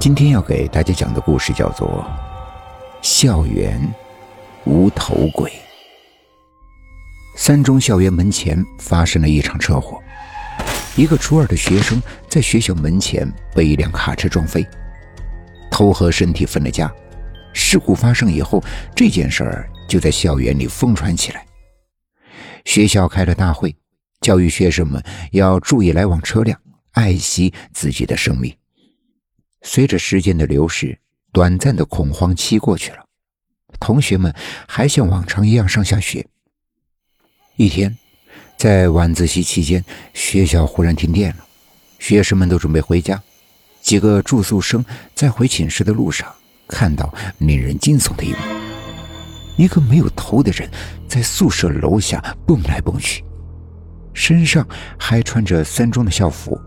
今天要给大家讲的故事叫做《校园无头鬼》。三中校园门前发生了一场车祸，一个初二的学生在学校门前被一辆卡车撞飞，头和身体分了家。事故发生以后，这件事儿就在校园里疯传起来。学校开了大会，教育学生们要注意来往车辆，爱惜自己的生命。随着时间的流逝，短暂的恐慌期过去了，同学们还像往常一样上下学。一天，在晚自习期间，学校忽然停电了，学生们都准备回家。几个住宿生在回寝室的路上，看到令人惊悚的一幕：一个没有头的人在宿舍楼下蹦来蹦去，身上还穿着三中的校服。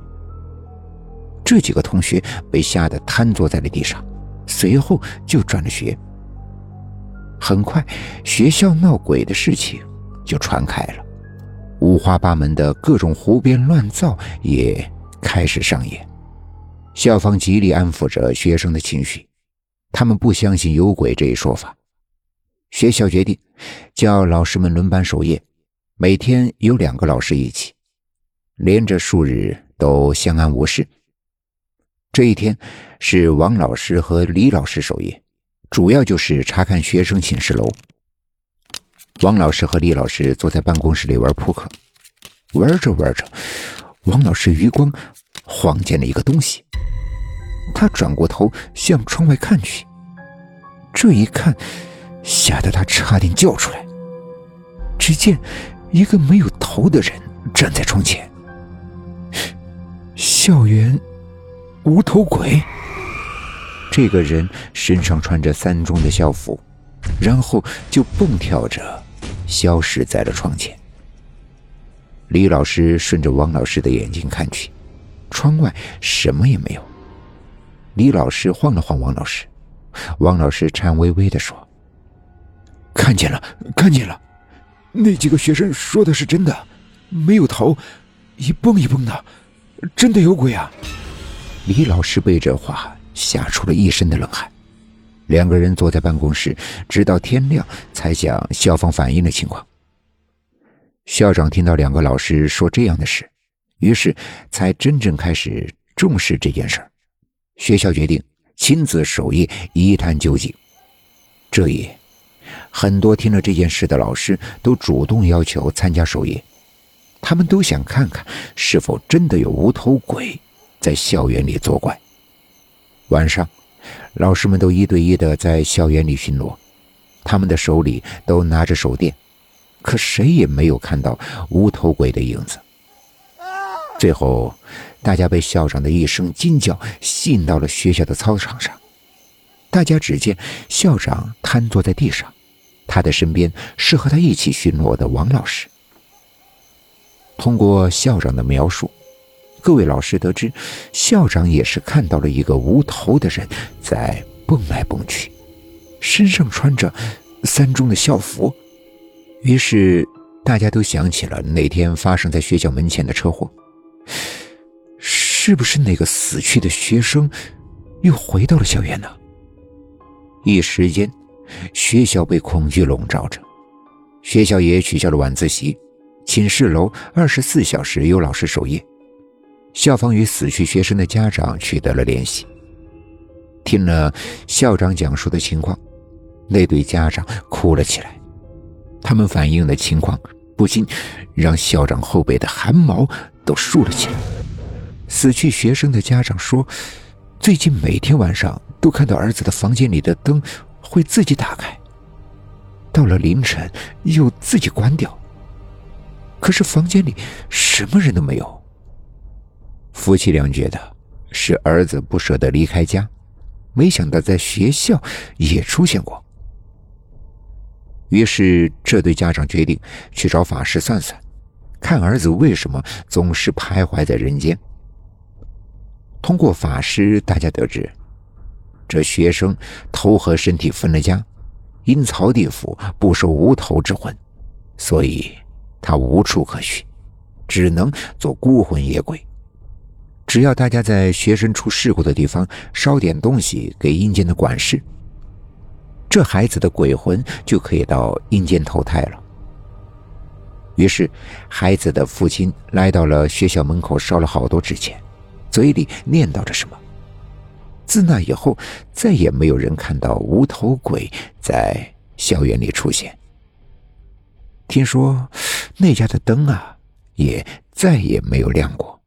这几个同学被吓得瘫坐在了地上，随后就转了学。很快，学校闹鬼的事情就传开了，五花八门的各种胡编乱造也开始上演。校方极力安抚着学生的情绪，他们不相信有鬼这一说法。学校决定叫老师们轮班守夜，每天有两个老师一起，连着数日都相安无事。这一天是王老师和李老师守夜，主要就是查看学生寝室楼。王老师和李老师坐在办公室里玩扑克，玩着玩着，王老师余光晃见了一个东西，他转过头向窗外看去，这一看吓得他差点叫出来。只见一个没有头的人站在窗前，校园。无头鬼，这个人身上穿着三中的校服，然后就蹦跳着消失在了窗前。李老师顺着王老师的眼睛看去，窗外什么也没有。李老师晃了晃王老师，王老师颤巍巍的说：“看见了，看见了，那几个学生说的是真的，没有头，一蹦一蹦的，真的有鬼啊！”李老师被这话吓出了一身的冷汗，两个人坐在办公室，直到天亮才向校方反映了情况。校长听到两个老师说这样的事，于是才真正开始重视这件事儿。学校决定亲自守夜，一探究竟。这夜，很多听了这件事的老师都主动要求参加守夜，他们都想看看是否真的有无头鬼。在校园里作怪。晚上，老师们都一对一的在校园里巡逻，他们的手里都拿着手电，可谁也没有看到无头鬼的影子。最后，大家被校长的一声惊叫吸引到了学校的操场上。大家只见校长瘫坐在地上，他的身边是和他一起巡逻的王老师。通过校长的描述。各位老师得知，校长也是看到了一个无头的人在蹦来蹦去，身上穿着三中的校服。于是大家都想起了那天发生在学校门前的车祸，是不是那个死去的学生又回到了校园呢？一时间，学校被恐惧笼罩着，学校也取消了晚自习，寝室楼二十四小时有老师守夜。校方与死去学生的家长取得了联系，听了校长讲述的情况，那对家长哭了起来。他们反映的情况不禁让校长后背的汗毛都竖了起来。死去学生的家长说，最近每天晚上都看到儿子的房间里的灯会自己打开，到了凌晨又自己关掉，可是房间里什么人都没有。夫妻俩觉得是儿子不舍得离开家，没想到在学校也出现过。于是这对家长决定去找法师算算，看儿子为什么总是徘徊在人间。通过法师，大家得知，这学生头和身体分了家，阴曹地府不收无头之魂，所以他无处可去，只能做孤魂野鬼。只要大家在学生出事故的地方烧点东西给阴间的管事，这孩子的鬼魂就可以到阴间投胎了。于是，孩子的父亲来到了学校门口，烧了好多纸钱，嘴里念叨着什么。自那以后，再也没有人看到无头鬼在校园里出现。听说那家的灯啊，也再也没有亮过。